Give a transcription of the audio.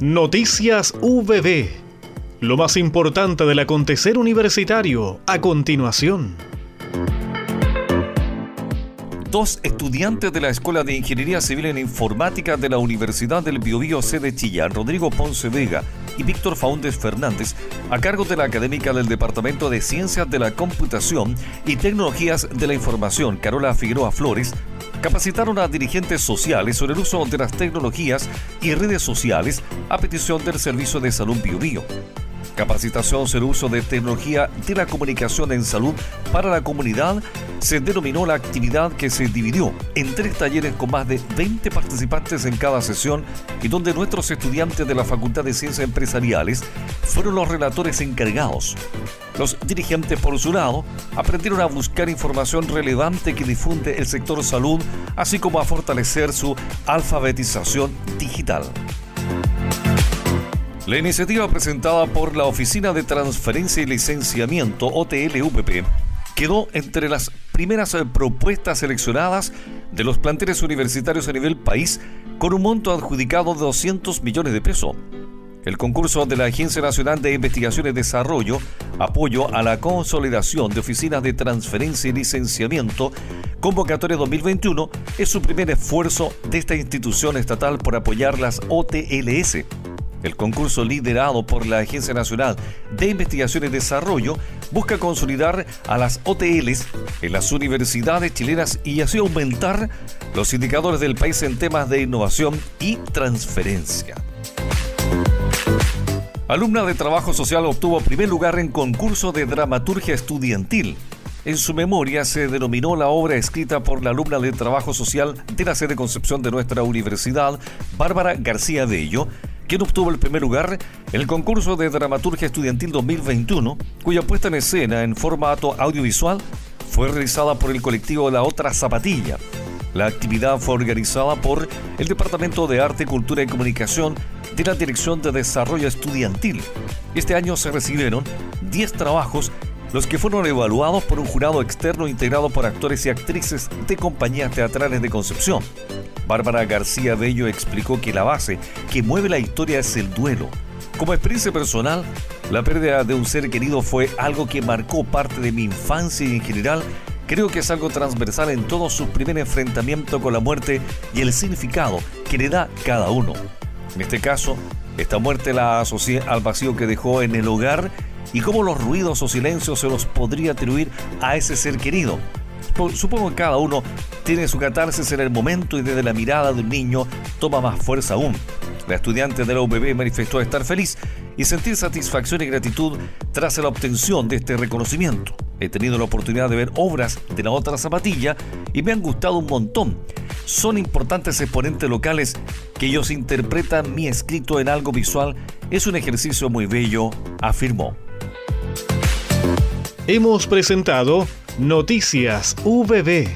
Noticias VB. Lo más importante del acontecer universitario a continuación. Dos estudiantes de la Escuela de Ingeniería Civil en Informática de la Universidad del Biobío C de Chillán, Rodrigo Ponce Vega y Víctor Faúndez Fernández, a cargo de la académica del Departamento de Ciencias de la Computación y Tecnologías de la Información, Carola Figueroa Flores, capacitaron a dirigentes sociales sobre el uso de las tecnologías y redes sociales a petición del Servicio de Salud BioBio. Capacitación sobre el uso de tecnología de la comunicación en salud para la comunidad se denominó la actividad que se dividió en tres talleres con más de 20 participantes en cada sesión y donde nuestros estudiantes de la Facultad de Ciencias Empresariales fueron los relatores encargados. Los dirigentes, por su lado, aprendieron a buscar información relevante que difunde el sector salud, así como a fortalecer su alfabetización digital. La iniciativa presentada por la Oficina de Transferencia y Licenciamiento, OTLVP, quedó entre las primeras propuestas seleccionadas de los planteles universitarios a nivel país con un monto adjudicado de 200 millones de pesos. El concurso de la Agencia Nacional de Investigación y Desarrollo, apoyo a la consolidación de oficinas de transferencia y licenciamiento, convocatoria 2021, es su primer esfuerzo de esta institución estatal por apoyar las OTLS. El concurso liderado por la Agencia Nacional de Investigación y Desarrollo busca consolidar a las OTLs en las universidades chilenas y así aumentar los indicadores del país en temas de innovación y transferencia. Alumna de Trabajo Social obtuvo primer lugar en concurso de dramaturgia estudiantil. En su memoria se denominó la obra escrita por la alumna de Trabajo Social de la sede Concepción de nuestra universidad, Bárbara García Bello, quien obtuvo el primer lugar en el concurso de dramaturgia estudiantil 2021, cuya puesta en escena en formato audiovisual fue realizada por el colectivo La Otra Zapatilla. La actividad fue organizada por el Departamento de Arte, Cultura y Comunicación de la Dirección de Desarrollo Estudiantil. Este año se recibieron 10 trabajos, los que fueron evaluados por un jurado externo integrado por actores y actrices de compañías teatrales de Concepción. Bárbara García Bello explicó que la base que mueve la historia es el duelo. Como experiencia personal, la pérdida de un ser querido fue algo que marcó parte de mi infancia y en general creo que es algo transversal en todo su primer enfrentamiento con la muerte y el significado que le da cada uno. En este caso, esta muerte la asocié al vacío que dejó en el hogar y cómo los ruidos o silencios se los podría atribuir a ese ser querido. Supongo que cada uno tiene su catarsis en el momento y desde la mirada de un niño toma más fuerza aún. La estudiante de la UBB manifestó estar feliz y sentir satisfacción y gratitud tras la obtención de este reconocimiento. He tenido la oportunidad de ver obras de la otra zapatilla y me han gustado un montón. Son importantes exponentes locales que ellos interpretan mi escrito en algo visual. Es un ejercicio muy bello, afirmó. Hemos presentado Noticias VB